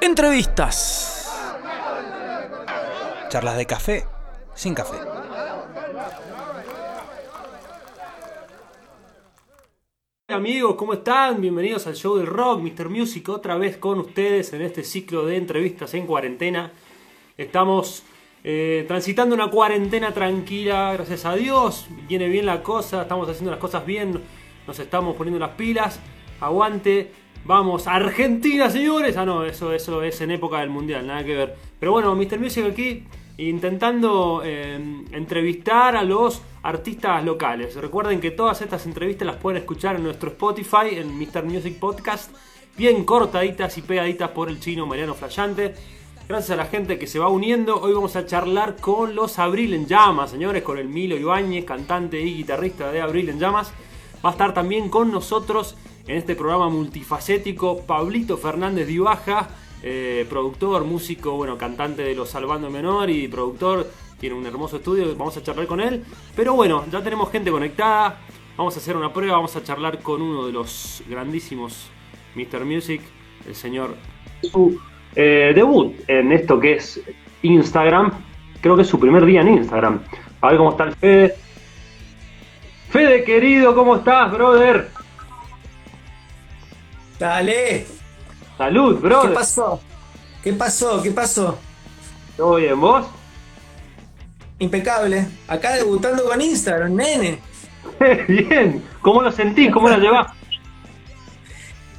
Entrevistas. Charlas de café sin café. Amigos, ¿cómo están? Bienvenidos al show del rock, Mr. Music, otra vez con ustedes en este ciclo de entrevistas en cuarentena. Estamos eh, transitando una cuarentena tranquila, gracias a Dios. Viene bien la cosa, estamos haciendo las cosas bien, nos estamos poniendo las pilas. Aguante, vamos, Argentina, señores. Ah, no, eso, eso es en época del mundial, nada que ver. Pero bueno, Mr. Music aquí intentando eh, entrevistar a los artistas locales. Recuerden que todas estas entrevistas las pueden escuchar en nuestro Spotify, en Mr. Music Podcast, bien cortaditas y pegaditas por el chino Mariano Flayante. Gracias a la gente que se va uniendo, hoy vamos a charlar con los Abril en Llamas, señores, con el Milo Ibáñez, cantante y guitarrista de Abril en Llamas. Va a estar también con nosotros en este programa multifacético Pablito Fernández Divaja, eh, productor, músico, bueno, cantante de Los Salvando Menor y productor. Tiene un hermoso estudio, vamos a charlar con él. Pero bueno, ya tenemos gente conectada. Vamos a hacer una prueba, vamos a charlar con uno de los grandísimos Mr. Music, el señor. Su eh, debut en esto que es Instagram. Creo que es su primer día en Instagram. A ver cómo está el Fede. Fede querido, ¿cómo estás, brother? Dale. Salud, brother. ¿Qué pasó? ¿Qué pasó? ¿Qué pasó? ¿Todo bien, vos? Impecable. Acá debutando con Instagram, nene. bien. ¿Cómo lo sentís? ¿Cómo lo llevás?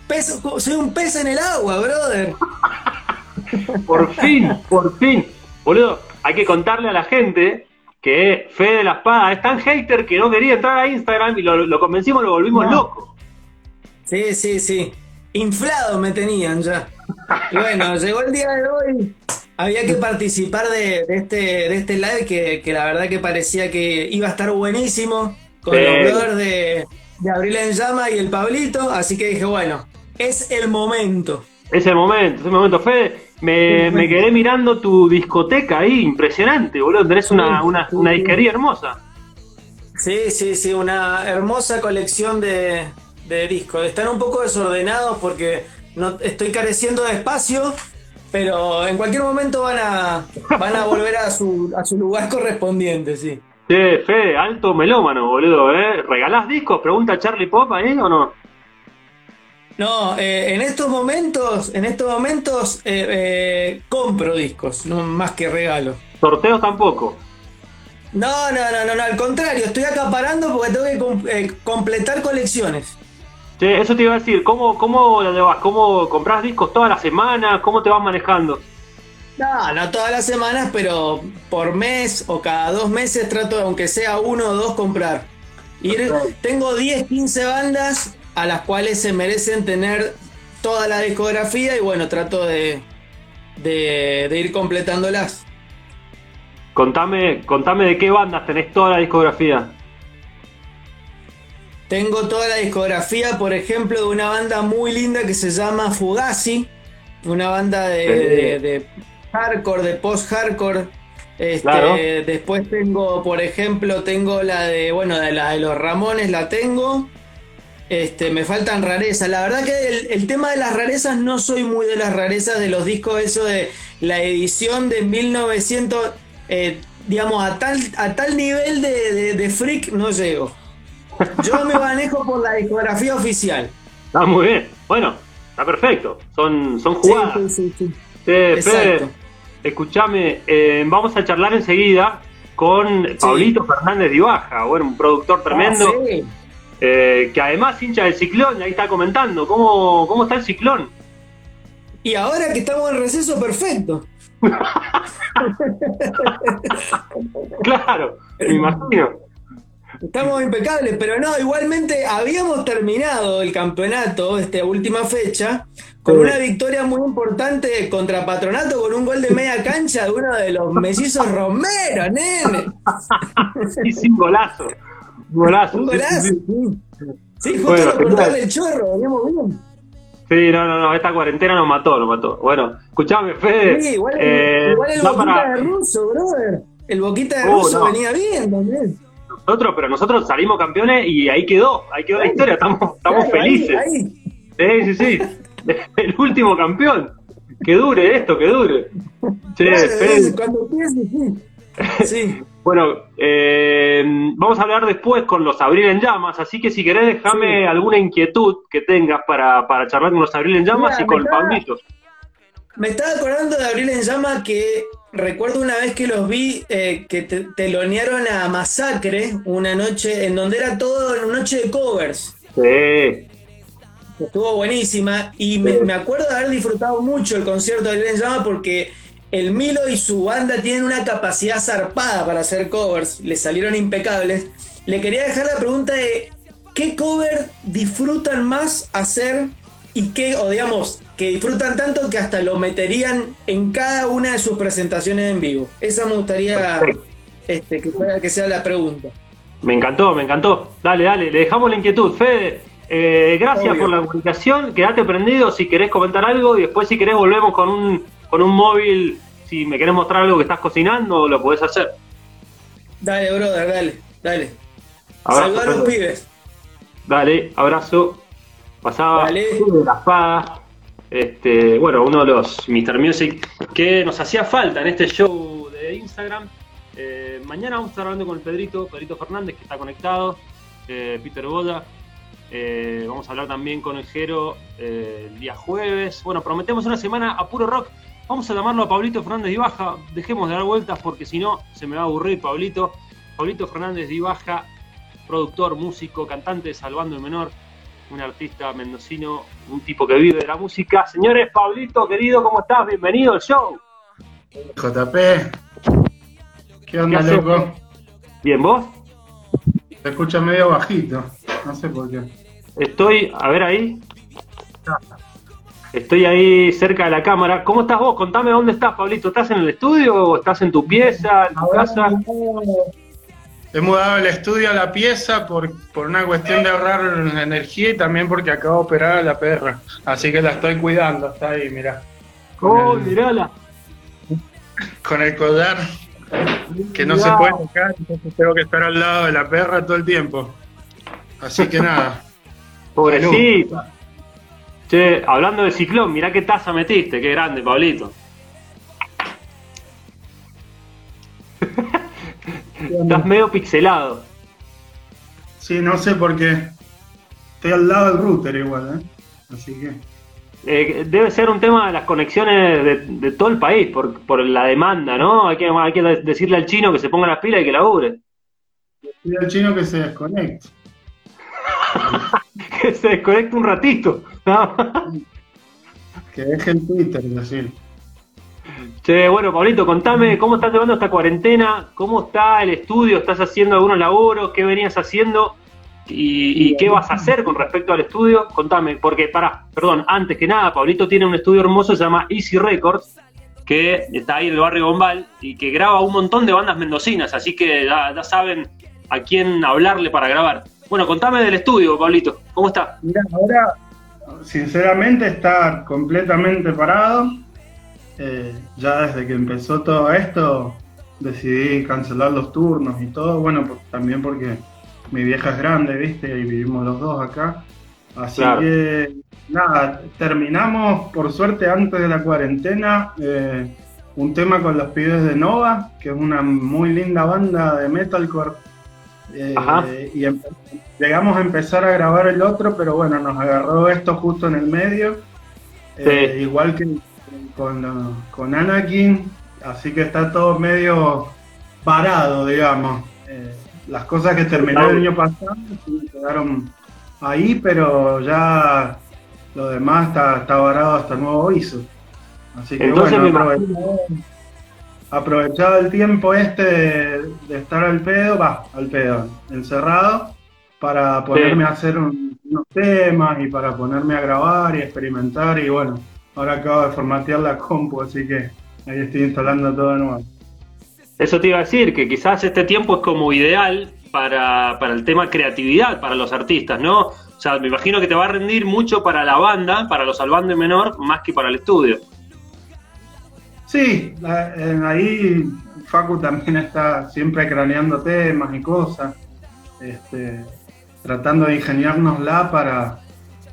Peso, soy un pez en el agua, brother. por fin, por fin. Boludo, hay que contarle a la gente que Fede de la Espada es tan hater que no quería entrar a Instagram y lo, convencimos, lo volvimos loco. Sí, sí, sí. Inflado me tenían ya. Y bueno, llegó el día de hoy. Había que participar de, este, de este live que, la verdad que parecía que iba a estar buenísimo con los brothers de, de Abril en Llama y el Pablito. Así que dije, bueno, es el momento. Es el momento, es el momento. Fede, me, me quedé mirando tu discoteca ahí, impresionante, boludo. Tenés una, una, una disquería hermosa. Sí, sí, sí, una hermosa colección de, de discos. Están un poco desordenados porque no, estoy careciendo de espacio, pero en cualquier momento van a, van a volver a su, a su lugar correspondiente, sí. Sí, Fede, alto melómano, boludo, ¿eh? ¿Regalás discos? Pregunta Charlie Pop ahí o no? No, eh, en estos momentos, en estos momentos eh, eh, compro discos, no más que regalo. ¿Sorteos tampoco? No, no, no, no, al contrario, estoy acaparando porque tengo que completar colecciones. Sí, eso te iba a decir, ¿cómo, cómo lo llevas? ¿Cómo compras discos todas las semanas? ¿Cómo te vas manejando? No, no todas las semanas, pero por mes o cada dos meses trato, aunque sea uno o dos, comprar. Ir, tengo 10, 15 bandas a las cuales se merecen tener toda la discografía y bueno, trato de, de, ir completándolas. Contame, contame de qué bandas tenés toda la discografía. Tengo toda la discografía, por ejemplo, de una banda muy linda que se llama Fugazi, una banda de, hardcore, de post-hardcore. Este, Después tengo, por ejemplo, tengo la de, bueno, de la de los Ramones la tengo. Este, me faltan rarezas. La verdad que el, tema de las rarezas no soy muy de las rarezas de los discos, eso de la edición de 1900, eh, digamos, a tal, a tal nivel de, freak no llego. Yo me manejo por la discografía oficial. Está muy bien. Bueno, está perfecto. Son, son jugadas. Sí, sí, sí. escúchame, eh, vamos a charlar enseguida con Paulito Fernández Divaja, bueno, un productor tremendo. Ah, eh, que además hincha del ciclón, ahí está comentando, ¿cómo, cómo está el ciclón? Y ahora que estamos en receso, perfecto. claro, me imagino. Estamos impecables, pero no, igualmente habíamos terminado el campeonato, esta última fecha, con una victoria muy importante contra Patronato, con un gol de media cancha de uno de los mellizos Romero, nene. y sin golazo. Golazo. Un golazo. Sí, justo bueno, lo portal del chorro, veníamos bien. Sí, no, no, no, esta cuarentena nos mató, nos mató. Bueno, escuchame, Fede. Sí, igual, eh, igual el boquita de ruso, brother. El boquita de uh, ruso venía bien también. Nosotros, pero nosotros salimos campeones y ahí quedó, ahí quedó la historia, estamos, estamos felices. Sí, sí, sí. el último campeón. que dure esto, que dure. cuando sí. sí. Bueno, eh, vamos a hablar después con los Abril en Llamas, así que si querés déjame alguna inquietud que tengas para, para charlar con los Abril en Llamas y con Pablito. Me estaba acordando de Abril en Llamas que recuerdo una vez que los vi eh, que te, telonearon a Masacre una noche en donde era todo una noche de covers. Sí. Estuvo buenísima y me, acuerdo de haber disfrutado mucho el concierto de Abril en Llamas porque el Milo y su banda tienen una capacidad zarpada para hacer covers, le salieron impecables. Le quería dejar la pregunta de qué cover disfrutan más hacer y qué, o digamos, que disfrutan tanto que hasta lo meterían en cada una de sus presentaciones en vivo. Esa me gustaría este, que, que sea la pregunta. Me encantó, me encantó. Dale, dale, le dejamos la inquietud. Fede, eh, gracias por la comunicación. Quédate prendido si querés comentar algo y después si querés volvemos con un, con un móvil. Si me querés mostrar algo que estás cocinando, lo podés hacer. Dale, brother, dale, dale. Saludos a los pibes. Dale, abrazo. Pasaba dale. la espada. Este, bueno, uno de los Mr. Music que nos hacía falta en este show de Instagram. Eh, mañana vamos a estar hablando con el Pedrito, Pedrito Fernández, que está conectado, eh, Peter Boda. Eh, vamos a hablar también con el Jero el día jueves. Bueno, prometemos una semana a puro rock. Vamos a llamarlo a Pablito Fernández Baja. Dejemos de dar vueltas porque si no se me va a aburrir Pablito. Pablito Fernández Baja, productor, músico, cantante Salvando el Menor un artista mendocino, un tipo que vive de la música. Señores, Pablito, querido, ¿cómo estás? Bienvenido al show. JP, ¿qué onda, loco? Bien, ¿vos? Te escucha medio bajito, no sé por qué. Estoy, a ver ahí. Estoy ahí cerca de la cámara. ¿Cómo estás vos? Contame dónde estás, Pablito. ¿Estás en el estudio o estás en tu pieza, en tu casa? He mudado el estudio a la pieza por, una cuestión de ahorrar energía y también porque acabo de operar a la perra. Así que la estoy cuidando, está ahí, mira. ¡Oh, mirala! Con el collar que no se puede tocar, entonces tengo que estar al lado de la perra todo el tiempo. Así que nada. Pobrecita. Che, hablando de ciclón, mirá qué taza metiste, qué grande, Pablito. Estás medio pixelado. Sí, no sé por qué. Estoy al lado del router igual, ¿eh? Así que. Eh, debe ser un tema de las conexiones de, todo el país, por, por, la demanda, ¿no? Hay que, hay que decirle al chino que se ponga las pilas y que labure. Decirle al chino que se desconecte. que se desconecte un ratito. que deje el Twitter, decir. Che, bueno, Pablito, contame cómo estás llevando esta cuarentena, cómo está el estudio, estás haciendo algunos laburos, qué venías haciendo y, qué vas a hacer con respecto al estudio. Contame, porque, para, perdón, antes que nada, Pablito tiene un estudio hermoso, se llama Easy Records, que está ahí en el barrio Bombal y que graba un montón de bandas mendocinas, así que ya, saben a quién hablarle para grabar. Bueno, contame del estudio, Pablito, ¿cómo está? Mira, ahora, sinceramente, está completamente parado eh, ya desde que empezó todo esto, decidí cancelar los turnos y todo, bueno, también porque mi vieja es grande, ¿viste? Y vivimos los dos acá. Así que, nada, terminamos, por suerte, antes de la cuarentena, eh, un tema con los pibes de Nova, que es una muy linda banda de metalcore. Eh, y llegamos a empezar a grabar el otro, pero bueno, nos agarró esto justo en el medio. igual que con, con Anakin, así que está todo medio parado, digamos. Eh, las cosas que terminó el año pasado quedaron ahí, pero ya lo demás está, está varado hasta nuevo aviso. Así que bueno, aprovechado, el tiempo este de, estar al pedo, va, al pedo, encerrado, para ponerme a hacer unos temas y para ponerme a grabar y experimentar y bueno, Ahora acabo de formatear la compu, así que ahí estoy instalando todo de nuevo. Eso te iba a decir, que quizás este tiempo es como ideal para, el tema creatividad para los artistas, ¿no? O sea, me imagino que te va a rendir mucho para la banda, para los salvando menor, más que para el estudio. Sí, ahí Facu también está siempre craneando temas y cosas, este, tratando de ingeniárnosla para,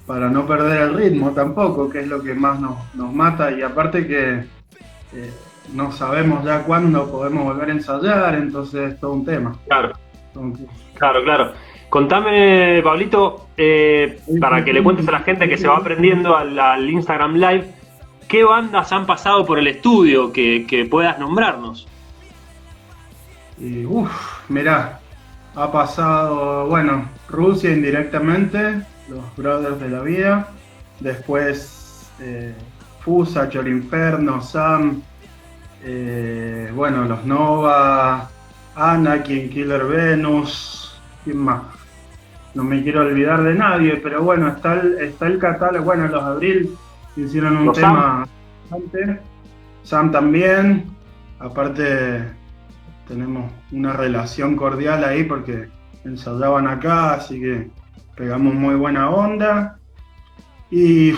para no perder el ritmo tampoco, que es lo que más nos, nos mata y aparte que eh, no sabemos ya cuándo podemos volver a ensayar, entonces es todo un tema. Claro, claro, claro. Contame, Pablito, eh, para que le cuentes a la gente que se va aprendiendo al, Instagram Live, ¿qué bandas han pasado por el estudio que, puedas nombrarnos? Uf, mirá, ha pasado, bueno, Rusia indirectamente, los Brothers de la Vida, después eh, Fusa, Chorinferno, Sam, eh, bueno, los Nova, Anakin, Killer Venus, ¿quién más? No me quiero olvidar de nadie, pero bueno, está el, está el catálogo, bueno, los Abril hicieron un tema antes, Sam también, aparte tenemos una relación cordial ahí porque ensayaban acá, así que pegamos muy buena onda. Y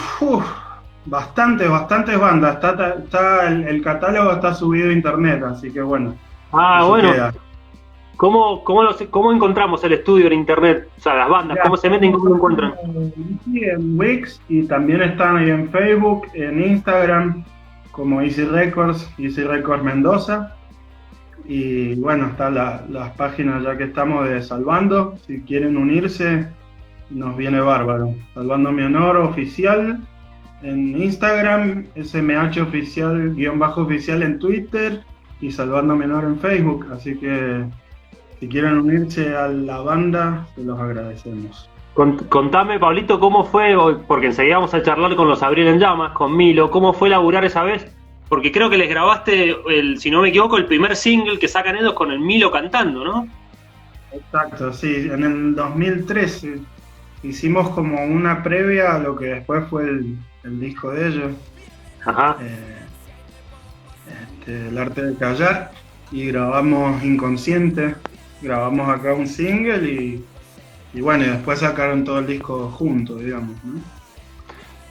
bastantes, bastantes bandas. Está, está el, catálogo está subido a internet, así que bueno. Ah, bueno. ¿Cómo, cómo, encontramos el estudio en internet? O sea, las bandas, ¿cómo se meten y cómo lo encuentran? en Wix y también están ahí en Facebook, en Instagram, como Easy Records, Easy Records Mendoza. Y bueno, están las páginas ya que estamos de Salvando. Si quieren unirse, nos viene bárbaro. Salvando mi honor oficial en Instagram, SMH oficial, guion bajo oficial en Twitter y Salvando mi honor en Facebook. Así que si quieren unirse a la banda, se los agradecemos. Contame, Pablito, cómo fue, porque enseguida vamos a charlar con los Abril en Llamas, con Milo, cómo fue laburar esa vez, porque creo que les grabaste, el, si no me equivoco, el primer single que sacan ellos con el Milo cantando, ¿no? Exacto, sí, en el 2013 hicimos como una previa a lo que después fue el, disco de ellos. Ajá. Eh, este, el arte de callar. Y grabamos Inconsciente. Grabamos acá un single y, y bueno, y después sacaron todo el disco junto, digamos.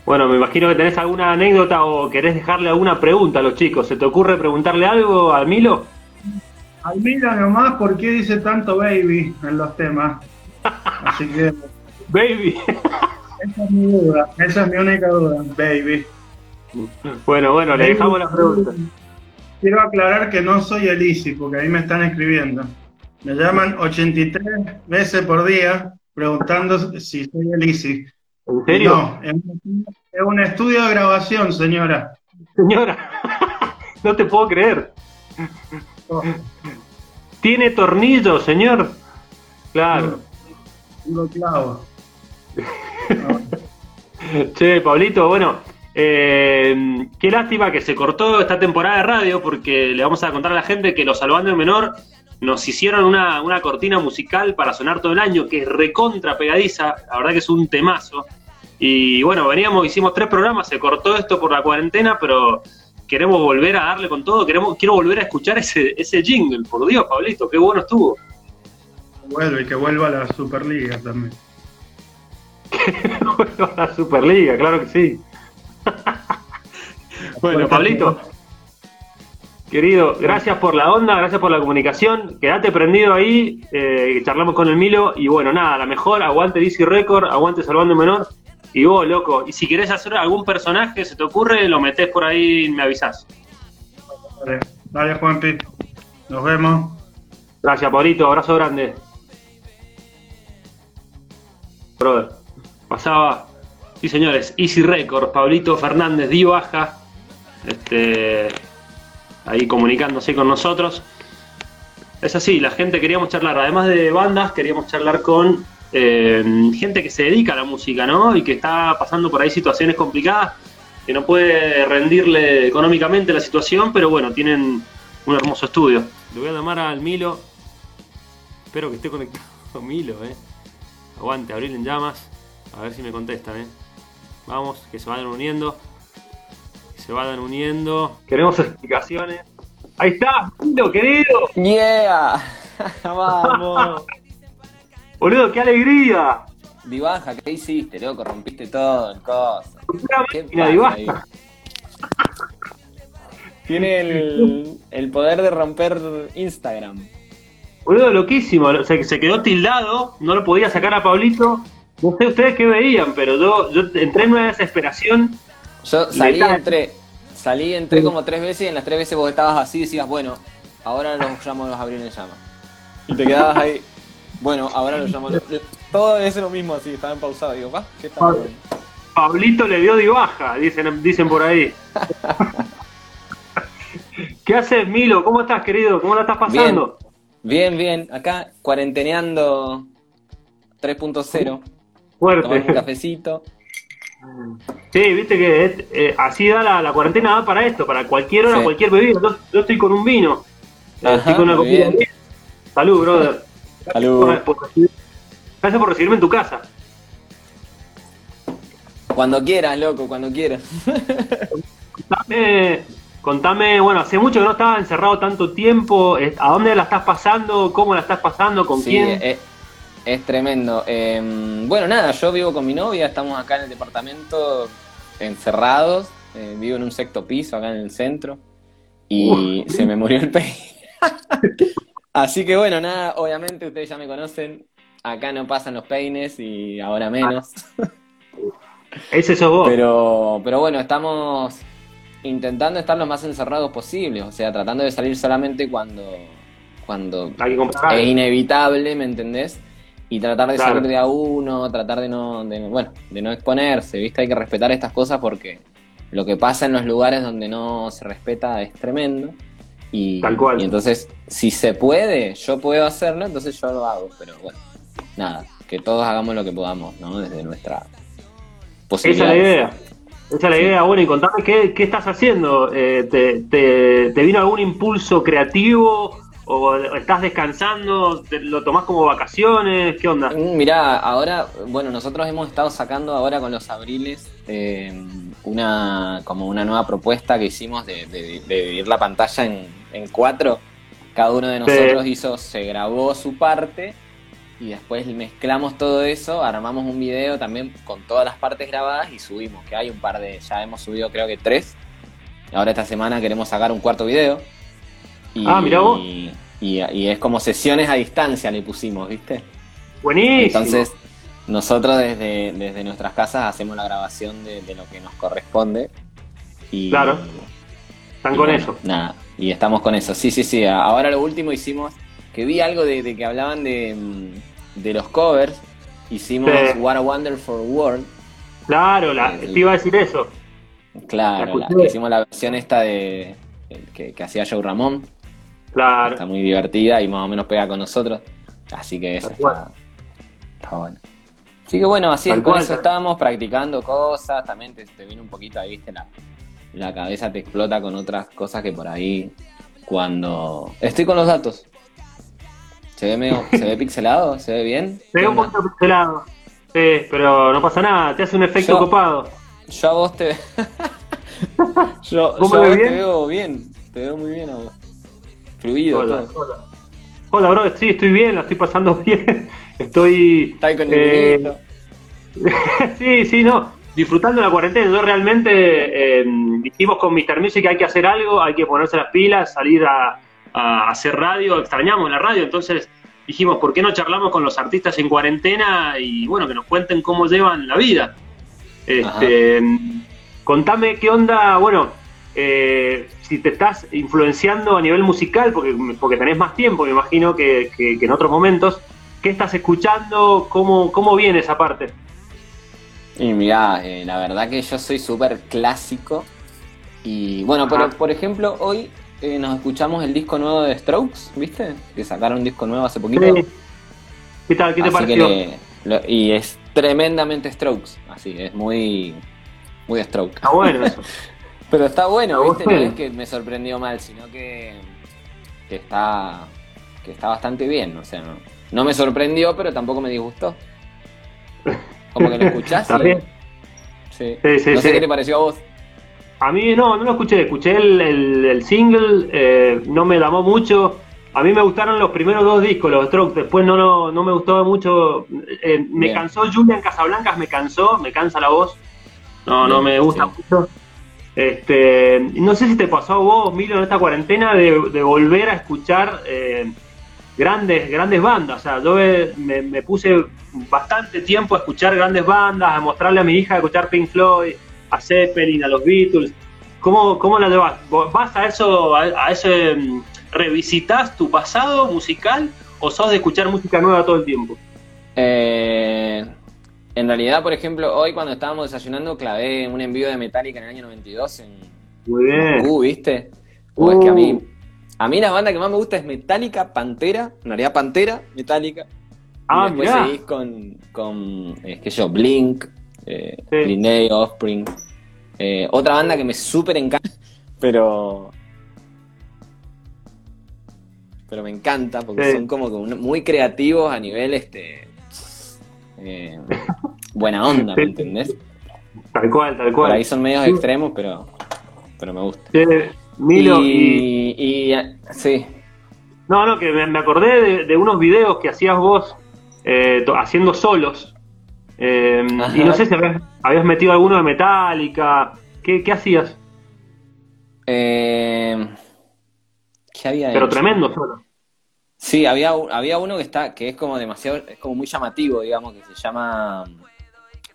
Bueno, me imagino que tenés alguna anécdota o querés dejarle alguna pregunta a los chicos. ¿Se te ocurre preguntarle algo Milo? Al Milo nomás, ¿por qué dice tanto baby en los temas? Así que Baby. Esa es mi duda, esa es mi única duda, baby. Bueno, bueno, le dejamos la pregunta. Quiero aclarar que no soy Elisi, porque ahí me están escribiendo. Me llaman 83 veces por día preguntando si soy Elisi. ¿En serio? No, es un estudio de grabación, señora. Señora, no te puedo creer. Oh. ¿Tiene tornillo, señor? Claro. Tengo clavo. Che, Pablito, bueno, eh, qué lástima que se cortó esta temporada de radio porque le vamos a contar a la gente que los Salvando en Menor nos hicieron una, cortina musical para sonar todo el año que es recontra pegadiza, la verdad que es un temazo. Y bueno, veníamos, hicimos tres programas, se cortó esto por la cuarentena, pero queremos volver a darle con todo, queremos, quiero volver a escuchar ese, ese jingle, por Dios, Pablito, qué bueno estuvo. Vuelve y que vuelva a la Superliga también. la Superliga, claro que sí. bueno, Pablito. Querido, gracias por la onda, gracias por la comunicación. Quédate prendido ahí, eh, charlamos con el Milo. Y bueno, nada, la mejor, aguante DC Record, aguante Salvando Menor. Y vos, loco, y si querés hacer algún personaje, se te ocurre, lo metés por ahí y me avisás. Dale, dale Juanpi. Nos vemos. Gracias, Pablito, abrazo grande. Brother. Pasaba, sí señores, Easy Record, Pablito Fernández, Di Baja, este, ahí comunicándose con nosotros. Es así, la gente queríamos charlar, además de bandas, queríamos charlar con eh, gente que se dedica a la música, ¿no? Y que está pasando por ahí situaciones complicadas, que no puede rendirle económicamente la situación, pero bueno, tienen un hermoso estudio. Le voy a llamar al Milo. Espero que esté conectado Milo, ¿eh? Aguante, Abril en llamas. A ver si me contestan, ¿eh? Vamos, que se vayan uniendo. Que se vayan uniendo. Queremos explicaciones. Ahí está, lindo, querido. Yeah. Vamos. Boludo, qué alegría. Divaja, ¿qué hiciste, loco? Rompiste todo el coso. Divaja. Tiene el, el poder de romper Instagram. Boludo, loquísimo. Se, se quedó tildado, no lo podía sacar a Pablito no sé ustedes qué veían, pero yo, yo entré en una desesperación. Yo salí, entré, salí, entré como tres veces y en las tres veces vos estabas así y decías, bueno, ahora los llamo los abril en llama. Y te quedabas ahí, bueno, ahora los llamo los... Todo es lo mismo así, estaban pausados. Digo, ¿va? ¿Qué tal? Pablito le dio de baja, dicen, dicen por ahí. ¿Qué haces, Milo? ¿Cómo estás, querido? ¿Cómo la estás pasando? Bien, bien. Acá cuarenteneando 3.0. Fuerte. un cafecito. Sí, viste que eh, así da la, cuarentena da para esto, para cualquier hora, cualquier bebida. Yo, estoy con un vino. Eh, estoy con una comida. Salud, brother. Salud. Gracias por recibirme en tu casa. Cuando quieras, loco, cuando quieras. Contame, contame, bueno, hace mucho que no estaba encerrado tanto tiempo. Eh, ¿A dónde la estás pasando? ¿Cómo la estás pasando? ¿Con quién? Es tremendo. Em, bueno, nada, yo vivo con mi novia, estamos acá en el departamento encerrados. Eh, vivo en un sexto piso acá en el centro y se me murió el peine. Así que bueno, nada, obviamente ustedes ya me conocen. Acá no pasan los peines y ahora menos. Ese sos vos. Pero, pero bueno, estamos intentando estar lo más encerrados posible, o sea, tratando de salir solamente cuando, cuando es inevitable, ¿me entendés? Y tratar de salir de a uno, tratar de no, bueno, de no exponerse, ¿viste? Hay que respetar estas cosas porque lo que pasa en los lugares donde no se respeta es tremendo. Y, Tal cual. y entonces, si se puede, yo puedo hacerlo, entonces yo lo hago. Pero bueno, nada, que todos hagamos lo que podamos, ¿no? Desde nuestra posibilidad. Esa es la idea. Esa es la idea. Bueno, y contame qué, qué estás haciendo. Eh, te, te, ¿Te vino algún impulso creativo? ¿O estás descansando? ¿Lo tomás como vacaciones? ¿Qué onda? Mm, mirá, ahora, bueno, nosotros hemos estado sacando ahora con los abriles eh, una como una nueva propuesta que hicimos de, dividir la pantalla en, cuatro. Cada uno de nosotros hizo, se grabó su parte y después mezclamos todo eso, armamos un video también con todas las partes grabadas y subimos, que hay un par de, ya hemos subido creo que tres. Ahora esta semana queremos sacar un cuarto video ah, mira vos. Y, es como sesiones a distancia le pusimos, ¿viste? Buenísimo. Entonces, nosotros desde, desde nuestras casas hacemos la grabación de, lo que nos corresponde. Y, claro. Están con eso. Nada, y estamos con eso. Sí, sí, sí. Ahora lo último hicimos, que vi algo de, que hablaban de, mm, de, los covers. Hicimos What a Wonderful World. Claro, la, te iba a decir eso. Claro, hicimos la versión esta de que, que hacía Joe Ramón. Claro. Está muy divertida y más o menos pega con nosotros. Así que eso está, bueno. Así que bueno, así es, con eso estábamos practicando cosas, también te, viene un poquito ahí, viste, la, la cabeza te explota con otras cosas que por ahí cuando... Estoy con los datos. ¿Se ve medio, se ve pixelado? ¿Se ve bien? Se ve un poquito pixelado. Sí, pero no pasa nada, te hace un efecto copado. Yo a vos te... yo, yo a vos te veo bien, te veo muy bien a vos. Fluido. Hola, hola. Hola, bro. Sí, estoy bien, la estoy pasando bien. Estoy. Está con eh, Sí, sí, no. Disfrutando la cuarentena. Yo realmente eh, dijimos con Mr. Music que hay que hacer algo, hay que ponerse las pilas, salir a, hacer radio. Extrañamos la radio, entonces dijimos, ¿por qué no charlamos con los artistas en cuarentena y bueno, que nos cuenten cómo llevan la vida? Este, contame qué onda, bueno, eh, si te estás influenciando a nivel musical, porque, porque tenés más tiempo, me imagino, que, en otros momentos, ¿qué estás escuchando? ¿Cómo, cómo viene esa parte? Y mira, eh, la verdad que yo soy súper clásico. Y bueno, pero por ejemplo, hoy eh, nos escuchamos el disco nuevo de Strokes, ¿viste? Que sacaron un disco nuevo hace poquito. ¿Qué tal? ¿Qué te pareció? y es tremendamente Strokes, así, es muy, muy Strokes. Está bueno eso. Pero está bueno, ¿viste? No es que me sorprendió mal, sino que, que está que está bastante bien. O sea, no, no me sorprendió, pero tampoco me disgustó. Como que lo escuchaste. Sí. Sí, sí, no sé qué te pareció a vos. A mí no, no lo escuché. Escuché el, el, single, eh, no me llamó mucho. A mí me gustaron los primeros dos discos, los Strokes. Después no, no, no me gustó mucho. Eh, me cansó Julian Casablancas, me cansó, me cansa la voz. No, no me gusta mucho. Este, no sé si te pasó a vos, Milo, en esta cuarentena de, volver a escuchar eh, grandes, grandes bandas. O sea, yo me, puse bastante tiempo a escuchar grandes bandas, a mostrarle a mi hija a escuchar Pink Floyd, a Zeppelin, a los Beatles. ¿Cómo, cómo la llevas? ¿Vas a eso, a, ese, mm, revisitas tu pasado musical o sos de escuchar música nueva todo el tiempo? Eh, en realidad, por ejemplo, hoy cuando estábamos desayunando clavé un envío de Metallica en el año 92 en Muy bien. Uh, ¿viste? Uh, es que a mí, uh. a mí la banda que más me gusta es Metallica, Pantera, en realidad Pantera, Metallica. Ah, y después seguís con, con es que yo, Blink, eh, Day, Offspring. Eh, otra banda que me súper encanta, pero. Pero me encanta porque son como muy creativos a nivel este. Eh, buena onda, ¿me entendés? Tal cual, tal cual. ahí son medios extremos, pero, pero me gusta. Milo y, y, Sí. No, no, que me, acordé de, unos videos que hacías vos eh, haciendo solos. Eh, y no sé si habías, metido alguno de Metallica. ¿Qué, hacías? Eh, ¿Qué había Pero tremendo solo. Sí, había, había uno que está, que es como demasiado, es como muy llamativo, digamos, que se llama Am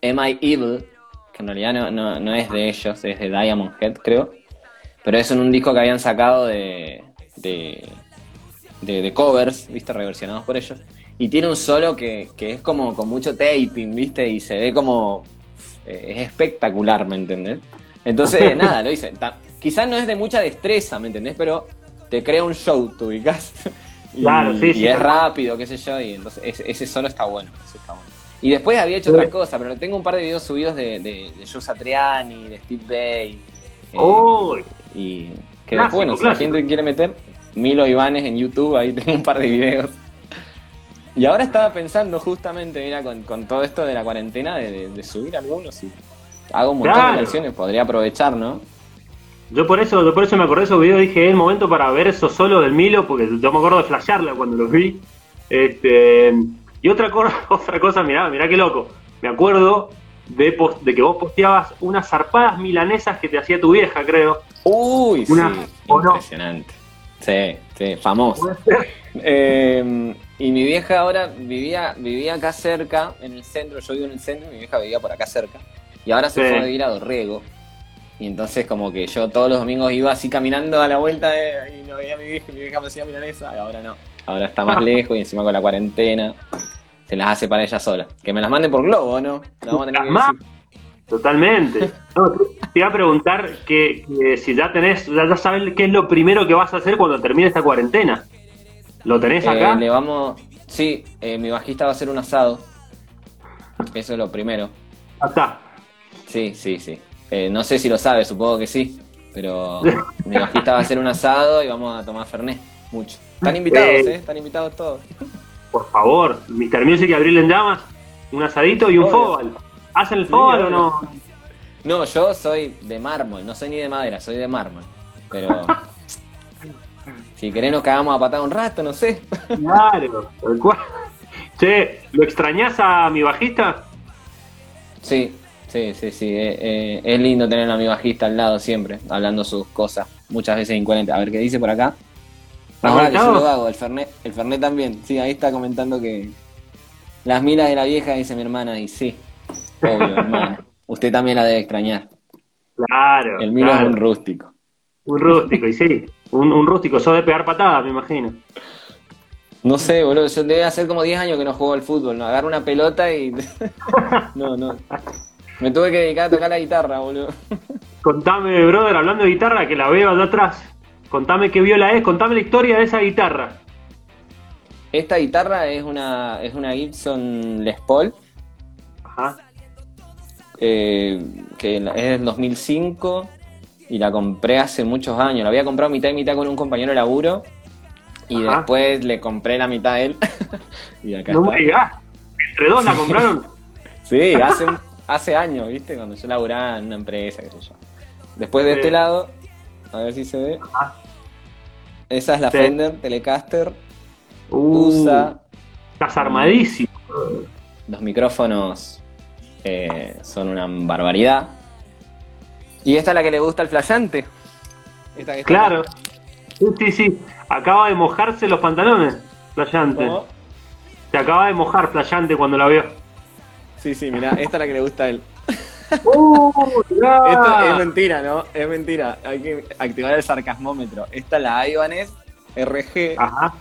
I Evil, que en realidad no, no, es de ellos, es de Diamond Head, creo. Pero es en un disco que habían sacado de, de, de, covers, ¿viste? Reversionados por ellos. Y tiene un solo que, es como con mucho taping, ¿viste? Y se ve como. Eh, es espectacular, ¿me entendés? Entonces, nada, lo hice. quizás no es de mucha destreza, ¿me entendés? Pero te crea un show, ¿tú ubicás? Y, sí, es rápido, qué sé yo, y entonces ese, solo está bueno, Y después había hecho otra cosa, pero tengo un par de videos subidos de, de, de Joe Satriani, de Steve Bay. Eh, y que después, bueno, si la gente quiere meter, Milo Ivanes en YouTube, ahí tengo un par de videos. Y ahora estaba pensando justamente, mira, con, todo esto de la cuarentena, de, subir algunos y hago un montón de canciones, podría aprovechar, ¿no? Yo por eso, yo por eso me acordé de esos videos, dije, es el momento para ver eso solo del Milo, porque yo me acuerdo de flashearla cuando los vi. Este, y otra, otra cosa, mirá, mirá qué loco. Me acuerdo de, de que vos posteabas unas zarpadas milanesas que te hacía tu vieja, creo. Uy, sí, impresionante. Sí, sí, famoso. Eh, y mi vieja ahora vivía, vivía acá cerca, en el centro, yo vivo en el centro, mi vieja vivía por acá cerca. Y ahora se fue a vivir a Dorrego. Y entonces como que yo todos los domingos iba así caminando a la vuelta y no veía a mi vieja, mi vieja me hacía milanesa, y ahora no. Ahora está más lejos y encima con la cuarentena se las hace para ella sola. Que me las mande por globo, ¿no? vamos a tener que Totalmente. te iba a preguntar que, si ya tenés, ya, sabes qué es lo primero que vas a hacer cuando termine esta cuarentena. ¿Lo tenés acá? Eh, le vamos, sí, eh, mi bajista va a hacer un asado. Eso es lo primero. Acá. Sí, sí, sí. Eh, no sé si lo sabes, supongo que sí. Pero mi bajista va a hacer un asado y vamos a tomar Fernet. Mucho. Están invitados, ¿eh? Están invitados todos. Por favor, Mr. Music y Abril en Llamas, un asadito y un fútbol. ¿Hacen el fútbol o no? No, yo soy de mármol, no soy ni de madera, soy de mármol. Pero. si querés nos cagamos a patada un rato, no sé. Claro, tal cual. Che, ¿lo extrañás a mi bajista? Sí, sí, sí, sí. Eh, eh, es lindo tener a mi bajista al lado siempre, hablando sus cosas, muchas veces incoherentes. A ver qué dice por acá. No, yo lo hago, el Fernet, el Fernet también. Sí, ahí está comentando que las milas de la vieja, dice mi hermana, y sí, obvio, hermana. Usted también la debe extrañar. Claro. El mío es un rústico. Un rústico, y sí, un, rústico, sos de pegar patadas, me imagino. No sé, boludo, yo debe hacer como 10 años que no juego al fútbol, ¿no? Agarro una pelota y... no, no. Me tuve que dedicar a tocar la guitarra, boludo. Contame, brother, hablando de guitarra, que la veo allá atrás. Contame qué viola es, contame la historia de esa guitarra. Esta guitarra es una, es una Gibson Les Paul. Ajá. Eh, que es del 2005 y la compré hace muchos años. La había comprado mitad y mitad con un compañero de laburo y después le compré la mitad a él. y acá no me digas, entre dos la compraron. sí, hace, hace años, ¿viste? Cuando yo laburaba en una empresa, qué sé yo. Después de este lado, a ver si se ve. Esa es la Fender Telecaster. Uh, Usa. Estás armadísimo. Los micrófonos eh, son una barbaridad. Y esta es la que le gusta al flayante. claro. Sí, sí, sí. Acaba de mojarse los pantalones. Playante. Se acaba de mojar Playante cuando la vio. Sí, sí, mirá, esta es la que le gusta a él. ¡Uh! Esto es mentira, ¿no? Es mentira. Hay que activar el sarcasmómetro. Esta es la Ibanez RG. Ajá.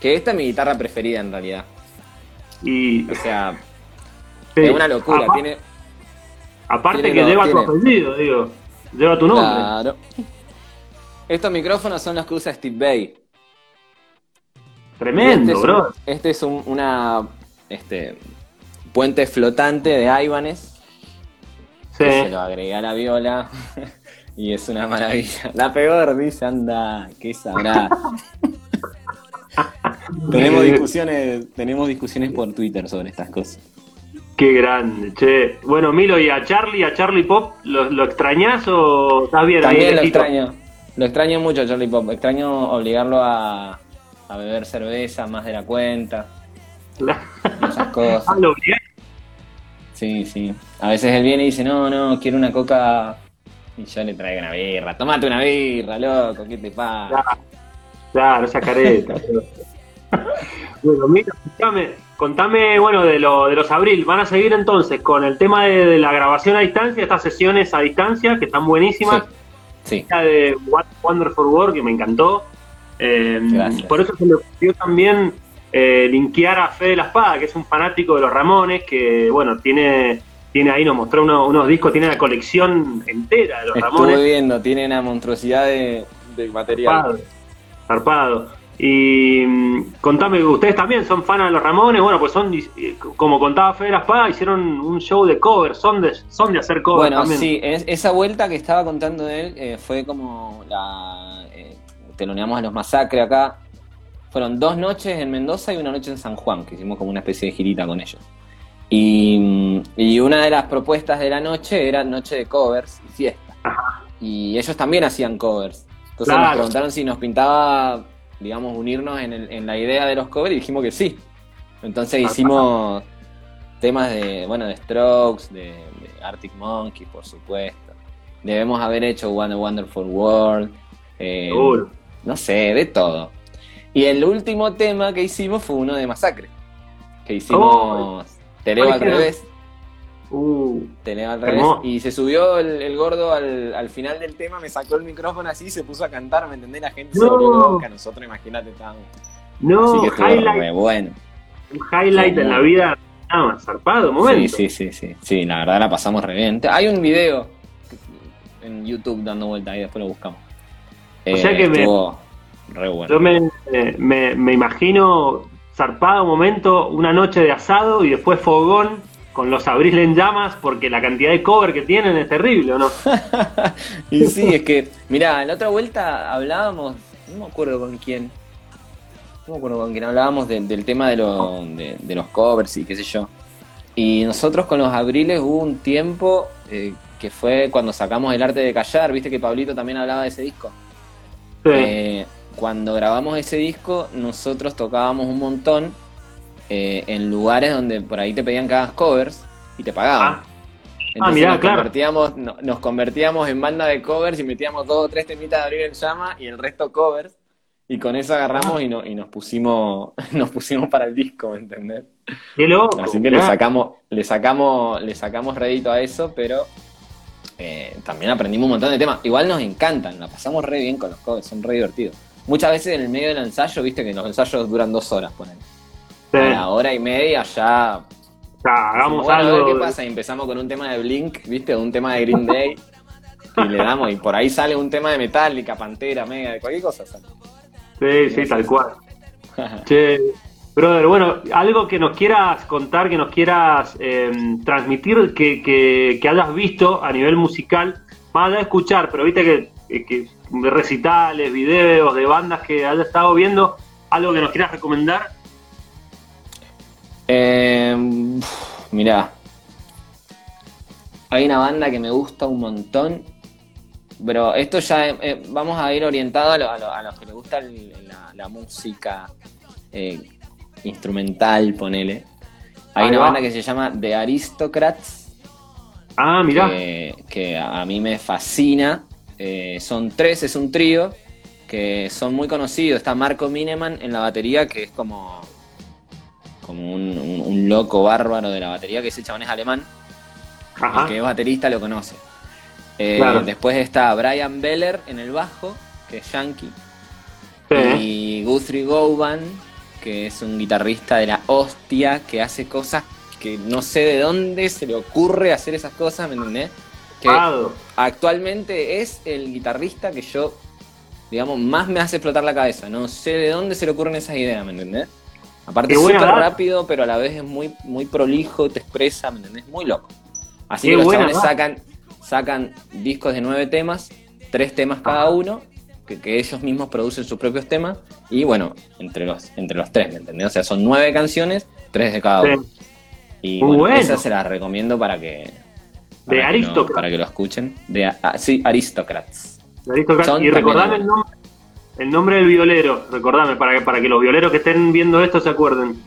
Que esta es mi guitarra preferida en realidad. Y. O sea, sí. es una locura. Aparte, tiene, aparte tiene que lo- lleva tiene- tu apellido, digo. Lleva tu nombre. Claro. Estos micrófonos son los que usa Steve Bay. Tremendo, este es, bro. un- este es un- una este, puente flotante de Ibanez. Sí. se lo agregué a la viola. y es una maravilla. La peor dice, anda, qué sabrá. tenemos discusiones, tenemos discusiones por Twitter sobre estas cosas. Qué grande, che. Bueno, Milo, ¿y a Charlie, a Charlie Pop, lo, lo extrañás o estás bien ahí También lo lejito? extraño. Lo extraño mucho a Charlie Pop. Extraño obligarlo a, a beber cerveza más de la cuenta. Esas cosas. Ah, lo obligás. Sí, sí. A veces él viene y dice, no, no, quiero una coca. Y yo le traigo una birra. Tomate una birra, loco, ¿qué te pasa? Claro, esa careta. bueno, mira, escuchame, contame, bueno, de, lo, de los abril. ¿Van a seguir entonces con el tema de, de la grabación a distancia, estas sesiones a distancia, que están buenísimas? Sí. La de What Wonderful World, que me encantó. Eh, Gracias. por eso se me ocurrió también eh, linkear a Fede La Espada, que es un fanático de los Ramones, que, bueno, tiene, tiene ahí, nos mostró uno- unos discos, tiene la colección entera de los Estuve Ramones. viendo, tiene una monstruosidad de, de material. Zarpado. Zarpado. Y mm, contame, ustedes también son fanas de los Ramones, bueno, pues son, eh, como contaba Fede La Espada, hicieron un show de cover, son de, son de hacer cover Bueno, también. sí, es- esa vuelta que estaba contando de él eh, fue como la. Eh, teloneamos a los masacres acá. Fueron dos noches en Mendoza y una noche en San Juan, que hicimos como una especie de girita con ellos. Y, mm, y una de las propuestas de la noche era noche de covers y fiesta. Y ellos también hacían covers. Entonces nos preguntaron si nos pintaba, digamos, unirnos en, el- en la idea de los covers y dijimos que sí. Entonces hicimos temas de, bueno, de Strokes, de, de Arctic Monkey, por supuesto. Debemos haber hecho One Wonderful World. eh, no sé, de todo. Y el último tema que hicimos fue uno de Masacre. Que hicimos ¿Cuál al revés. Uh, Te leo al revés. Hermoso. Y se subió el, el gordo al, al final del tema, me sacó el micrófono así y se puso a cantar, ¿me entendés? La gente se No. volvió loca. Nosotros, imagínate, estábamos. no, así que highlight, re bueno. un highlight en la vida, nada más, zarpado, momento. Sí, sí, sí, sí. Sí, la verdad la pasamos re bien. Hay un video en YouTube dando vuelta ahí, después lo buscamos. O sea que me- estuvo re bueno. Yo me, eh, me, me imagino zarpado momento, una noche de asado y después fogón con los abril en llamas porque la cantidad de cover que tienen es terrible, ¿o no? Y sí, es que, mirá, en la otra vuelta hablábamos, no me acuerdo con quién, no me acuerdo con quién hablábamos de- del tema de, lo- de, de los covers y qué sé yo. Y nosotros con los abriles hubo un tiempo eh, que fue cuando sacamos el arte de callar, viste que Pablito también hablaba de ese disco. Sí. Eh, cuando grabamos ese disco, nosotros tocábamos un montón eh, en lugares donde por ahí te pedían hagas covers y te pagaban. Ah. Entonces mirá, nos, claro. convertíamos, no- nos convertíamos en banda de covers y metíamos dos o tres temitas de Abril en Llama y el resto covers. Y con eso agarramos y, no- y nos pusimos nos pusimos para el disco, ¿me entendés? Qué loco. Así que le sacamos, le sacamos, le sacamos rédito a eso, pero eh, también aprendimos un montón de temas. Igual nos encantan, la pasamos re bien con los covers, son re divertidos. Muchas veces en el medio del ensayo, viste que los ensayos duran dos horas, ponen. Sí. A la hora y media ya. Ya, hagamos bueno, a ver algo. qué pasa. Y empezamos con un tema de Blink, viste, o un tema de Green Day. y le damos, y por ahí sale un tema de Metallica, Pantera, Mega, de cualquier cosa. sale. Sí, sí, tal cual. Che, brother, bueno, algo que nos quieras contar, que nos quieras eh, transmitir, que, que, que hayas visto a nivel musical, más allá de escuchar, pero viste que, recitales, videos, de bandas que hayas estado viendo, algo que nos quieras recomendar. Eh, mirá. Hay una banda que me gusta un montón. Pero esto ya eh, eh, vamos a ir orientado a, lo- a lo- a los que les gusta el- la, la música eh, instrumental, ponele. Hay Ahí una va. banda que se llama The Aristocrats, Ah, mirá. que, que a mí me fascina. Eh, son tres, es un trío. que son muy conocidos. Está Marco Mineman en la batería, que es como, como un, loco bárbaro de la batería, que ese chabón es alemán. El que es baterista lo conoce. Eh, después está Brian Beller en el bajo, que es yankee. Y Guthrie Govan, que es un guitarrista de la hostia, que hace cosas que no sé de dónde se le ocurre hacer esas cosas, ¿me entendés? Que actualmente es el guitarrista que yo, digamos, más me hace explotar la cabeza. No sé de dónde se le ocurren esas ideas, ¿me entendés? Aparte es súper rápido, pero a la vez es muy, muy prolijo, te expresa, ¿me entendés? Muy loco. Así que los chavales sacan, sacan discos de nueve temas, tres temas cada uno, que, ellos mismos producen sus propios temas, y bueno, entre los, entre los tres, ¿me entendés? O sea, son nueve canciones, tres de cada uno. Y bueno, esa se la recomiendo para que. De Aristócratas. para que lo escuchen. De, ah, sí, Aristócratas. y recordame el nombre, el nombre del violero. Recordame, para que, para que los violeros que estén viendo esto se acuerden.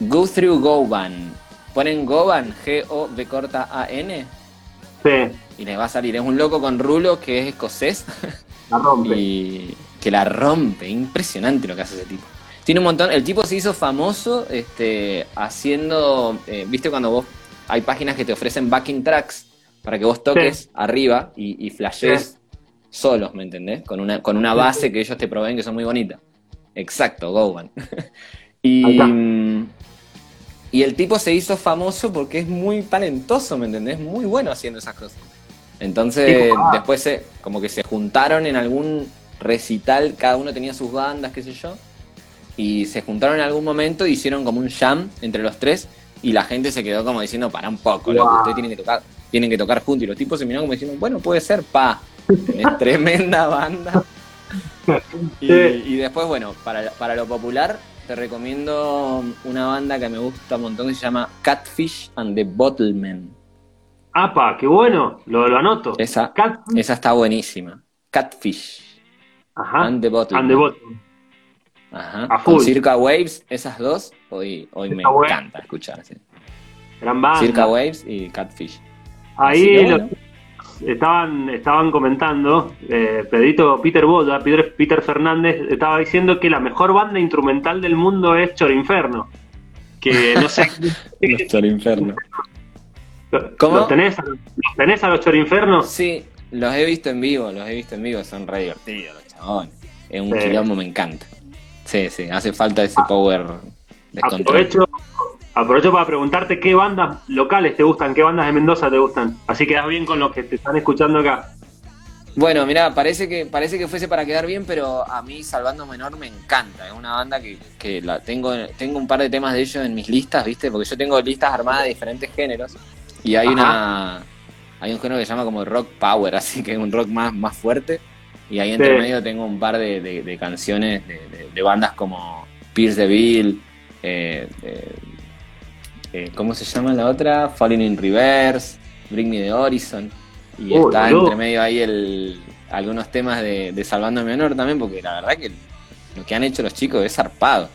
Guthrie Govan. Ponen Govan, G-O-B corta A-N. Sí. Y les va a salir. Es un loco con rulo que es escocés. La rompe. y que la rompe. Impresionante lo que hace ese tipo. Tiene un montón. El tipo se hizo famoso este, haciendo. Eh, ¿Viste cuando vos. Hay páginas que te ofrecen backing tracks para que vos toques arriba y, y flashes solos, ¿me entendés? Con una, con una base que ellos te proveen que son muy bonitas. Exacto, Gowan. y, y el tipo se hizo famoso porque es muy talentoso, ¿me entendés? Muy bueno haciendo esas cosas. Entonces, después se, como que se juntaron en algún recital, cada uno tenía sus bandas, qué sé yo y se juntaron en algún momento, hicieron como un jam entre los tres y la gente se quedó como diciendo, para un poco, loco, ustedes tienen que tocar, tienen que tocar juntos. Y los tipos se miraron como diciendo, bueno, puede ser, pa, tenés tremenda banda. Y, después, bueno, para, lo popular, te recomiendo una banda que me gusta un montón que se llama Catfish and the Bottlemen. ¡Apa! ¡Qué bueno! Lo, anoto. Esa, esa está buenísima. Catfish. Ajá. And the Bottlemen. Ajá. Con Circa Waves, esas dos, hoy, hoy me encanta escuchar. Gran banda. Circa Waves y Catfish. Ahí estaban, estaban comentando, eh, Pedrito Peter Boda, Peter, Peter Fernández, estaba diciendo que la mejor banda instrumental del mundo es Chorinferno. Que no sé. Chorinferno. ¿Cómo? ¿Los tenés, ¿Los tenés a los Chorinfernos? Sí, los he visto en vivo, los he visto en vivo, son re divertidos los chabones. Es un quilombo, me encanta. Sí, sí, hace falta ese power de aprovecho, aprovecho para preguntarte qué bandas locales te gustan, qué bandas de Mendoza te gustan. Así quedas bien con los que te están escuchando acá. Bueno, mira, parece que parece que fuese para quedar bien, pero a mí Salvando Menor me encanta. Es una banda que, la tengo tengo un par de temas de ellos en mis listas, ¿viste? Porque yo tengo listas armadas de diferentes géneros y hay una hay un género que se llama como rock power, así que es un rock más más fuerte y ahí entre medio tengo un par de, canciones de, bandas como Pierce DeVille, eh, eh, ¿cómo se llama la otra? Falling in Reverse, Bring Me the Horizon. Y está entre medio ahí el, algunos temas de, Salvando Menor también, porque la verdad que lo que han hecho los chicos es zarpado.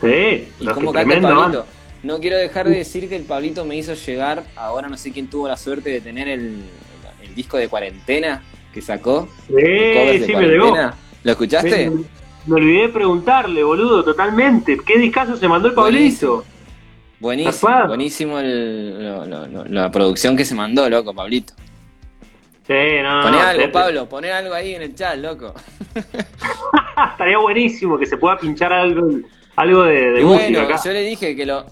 Sí, y como canta Pablito. No quiero dejar de decir que el Pablito me hizo llegar, ahora no sé quién tuvo la suerte de tener el disco de cuarentena que sacó. Sí, sí, me llegó. ¿Lo escuchaste? Me, olvidé de preguntarle, boludo, totalmente. ¿Qué discazo se mandó el Pablito? Buenísimo, buenísimo la producción que se mandó, loco, Pablito. Sí, no, Poné algo, Pablo, poné algo ahí en el chat, loco. Estaría buenísimo que se pueda pinchar algo, algo de, de bueno, Yo le dije que lo,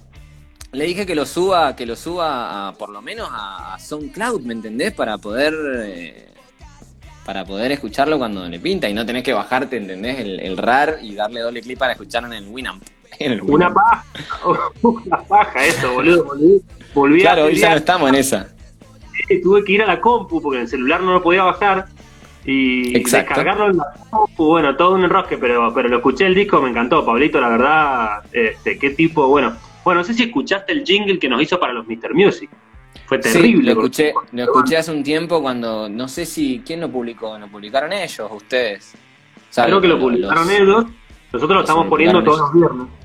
le dije que lo suba, que lo suba a, por lo menos a, SoundCloud, ¿me entendés? Para poder eh, para poder escucharlo cuando le pinta y no tenés que bajarte, ¿entendés? El, RAR y darle doble clic para escucharlo en el Winamp. Una paja, una paja eso, boludo. Volví, claro, hoy ya no estamos en esa. tuve que ir a la compu porque en el celular no lo podía bajar y descargarlo en la compu, bueno, todo un enrosque, pero, pero lo escuché el disco, me encantó, Pablito, la verdad, este, qué tipo, bueno, bueno, no sé si escuchaste el jingle que nos hizo para los Mr. Music. Fue terrible. lo escuché, lo escuché hace un tiempo cuando, no sé si, ¿quién lo publicó? ¿Lo publicaron ellos, ustedes? Creo que lo publicaron ellos. Nosotros lo estamos poniendo todos los viernes.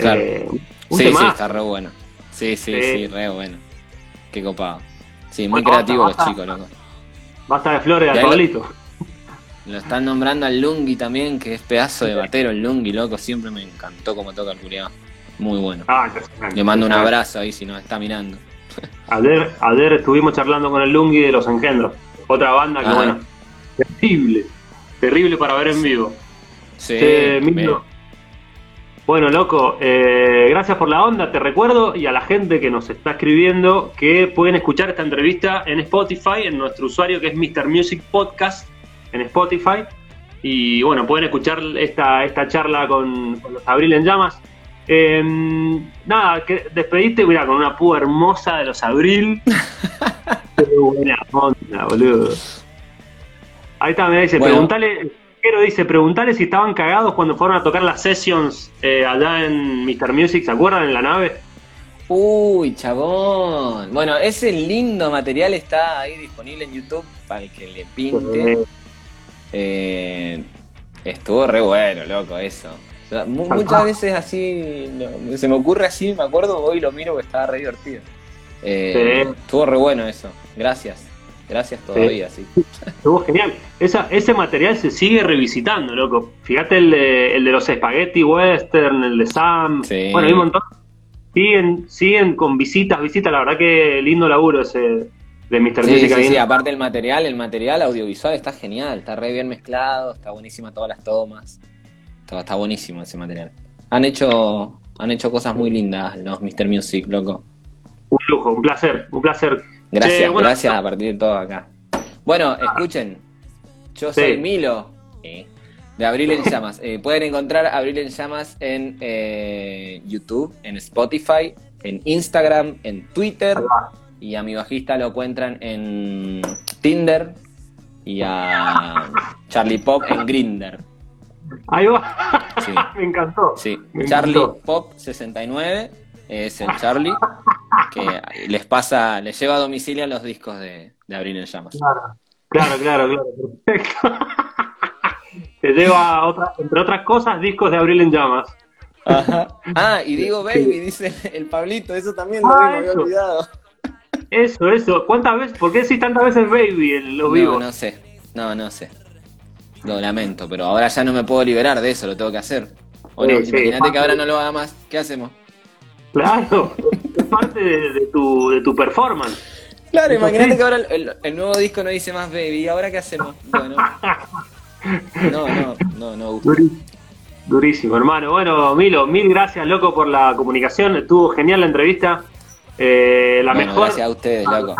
Claro. Eh, sí, sí, está re bueno. Sí, sí, sí, re bueno. Qué copado. Sí, muy creativo los chicos, loco. Basta de flores al Pablito. Lo están nombrando al Lungi también, que es pedazo de batero el Lungi, loco. Siempre me encantó cómo toca el culiado. Muy bueno. Ah, Le mando un abrazo ahí si nos está mirando. Ayer, ayer estuvimos charlando con el Lungi de Los Engendros. Otra banda que, Ah. bueno, terrible. Terrible para ver en vivo. Sí, me- Milo. Bueno, loco, eh, gracias por la onda, te recuerdo y a la gente que nos está escribiendo que pueden escuchar esta entrevista en Spotify, en nuestro usuario que es Mr. Music Podcast en Spotify. Y bueno, pueden escuchar esta, esta charla con, con los Abril en Llamas. Eh, nada, que despediste, mira, con una púa hermosa de los Abril. Qué buena onda, boludo. Ahí está, me dice, Bueno. preguntale, Quiero dice, preguntale si estaban cagados cuando fueron a tocar las sessions eh, allá en Mr. Music, ¿se acuerdan? En la nave. Uy, chabón. Bueno, ese lindo material está ahí disponible en YouTube para el que le pinte. Eh, estuvo re bueno, loco, eso. O sea, mu- muchas veces así, no, se me ocurre así, me acuerdo, hoy lo miro que estaba re divertido. Eh, Sí. Estuvo re bueno eso. Gracias. Gracias todavía, sí. Estuvo genial. Esa, ese material se sigue revisitando, loco. Fíjate el de, el de los Spaghetti Western, el de Sam. Sí. Bueno, hay un montón. Siguen, siguen con visitas, visitas. La verdad que lindo laburo ese de Mr. Sí, Music sí, sí, aparte el material, el material audiovisual está genial, está re bien mezclado, está buenísima todas las tomas. Está, está buenísimo ese material. Han hecho, han hecho cosas muy lindas los Mr. Music, loco. Un lujo, un placer, un placer. Gracias, bueno, gracias a partir de todo acá. Bueno, escuchen, yo Sí. soy Milo, eh, de Abril en Llamas. Eh, pueden encontrar Abril en Llamas en eh, YouTube, en Spotify, en Instagram, en Twitter. Y a mi bajista lo encuentran en Tinder y a Charlie Pop en Grinder. Ahí va. Sí. Me encantó. Sí, Me Charlie encantó. Pop 69 es el Charlie que les pasa, les lleva a domicilio los discos de, de Abril en Llamas. Claro, claro, claro, claro, perfecto. Te lleva, otra, entre otras cosas, discos de Abril en Llamas. Ajá. Ah, y digo baby, dice el Pablito, eso también lo Ah, vi, me había eso. olvidado. Eso, eso. ¿Cuántas veces? ¿Por qué decís tantas veces baby en los No, vivos? no sé, no, no sé. Lo lamento, pero ahora ya no me puedo liberar de eso, lo tengo que hacer. O no, Sí, sí. imagínate que ahora no lo haga más, ¿qué hacemos? Claro, es parte de, de tu, de tu performance. Claro, imagínate que ahora el, el- el nuevo disco no dice más baby, ¿y ahora qué hacemos? Bueno. No, no, no, no gusta. Durísimo. Durísimo, hermano. Bueno, Milo, mil gracias, loco, por la comunicación. Estuvo genial la entrevista. Eh, la Bueno, mejor. gracias a ustedes, loco.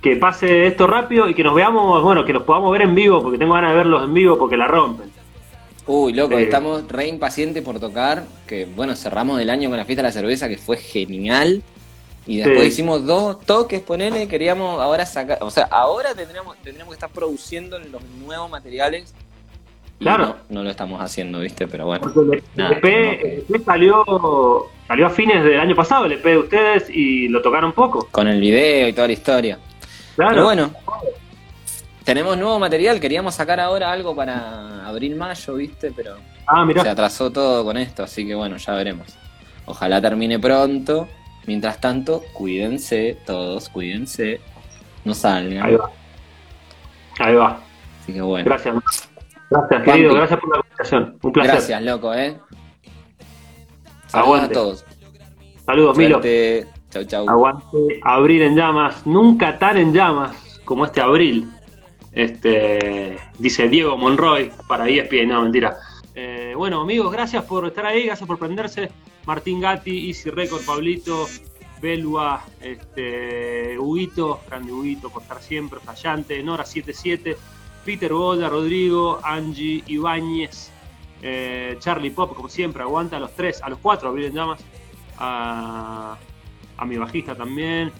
Que pase esto rápido y que nos veamos, bueno, que nos podamos ver en vivo, porque tengo ganas de verlos en vivo porque la rompen. Uy, loco, Eh. estamos re impacientes por tocar, que bueno, cerramos el año con la fiesta de la cerveza, que fue genial. Y después Sí. hicimos dos toques, ponele, queríamos ahora sacar, o sea, ahora tendríamos, tendríamos que estar produciendo los nuevos materiales. Claro. No, no lo estamos haciendo, ¿viste? Pero bueno. Porque el, Nada, EP, el EP salió, salió a fines del año pasado, el EP de ustedes, y lo tocaron poco. Con el video y toda la historia. Claro. Pero bueno, tenemos nuevo material, queríamos sacar ahora algo para abril-mayo, ¿viste? Pero Ah, mirá. se atrasó todo con esto, así que bueno, ya veremos. Ojalá termine pronto. Mientras tanto, cuídense todos, cuídense. No salgan. Ahí va. Ahí va. Así que bueno. Gracias. Gracias, querido. Gracias por la comunicación. Un placer. Gracias, loco, ¿eh? Saludos a todos. Saludos, Milo. Suerte. Chau, chau. Aguante. Abril en llamas. Nunca tan en llamas como este abril. Este, dice Diego Monroy para ESPN. No, mentira. Eh, bueno, amigos, gracias por estar ahí. Gracias por prenderse. Martín Gatti, Easy Record, Pablito, Belua, este, Huguito, grande Huguito por estar siempre, Fallante, Nora77, Peter Boda, Rodrigo, Angie, Ibáñez, eh, Charlie Pop, como siempre, aguanta a los tres, a los cuatro, Abril en llamas, a, a mi bajista también.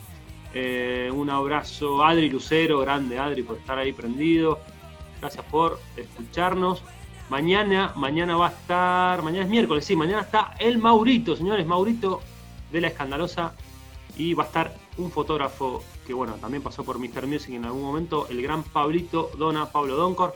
Eh, un abrazo, Adri Lucero, grande Adri por estar ahí prendido. Gracias por escucharnos. Mañana, mañana va a estar, mañana es miércoles, sí, mañana está el Maurito, señores, Maurito de la Escandalosa. Y va a estar un fotógrafo que, bueno, también pasó por Mr. Music en algún momento, el gran Pablito Dona, Pablo Doncor.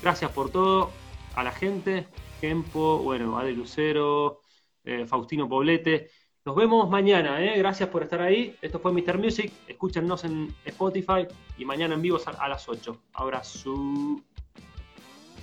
Gracias por todo, a la gente, Gempo, bueno, Adri Lucero, eh, Faustino Poblete. Nos vemos mañana, ¿eh? gracias por estar ahí. Esto fue Mr. Music. Escúchenos en Spotify y mañana en vivo a a las 8. Abrazo.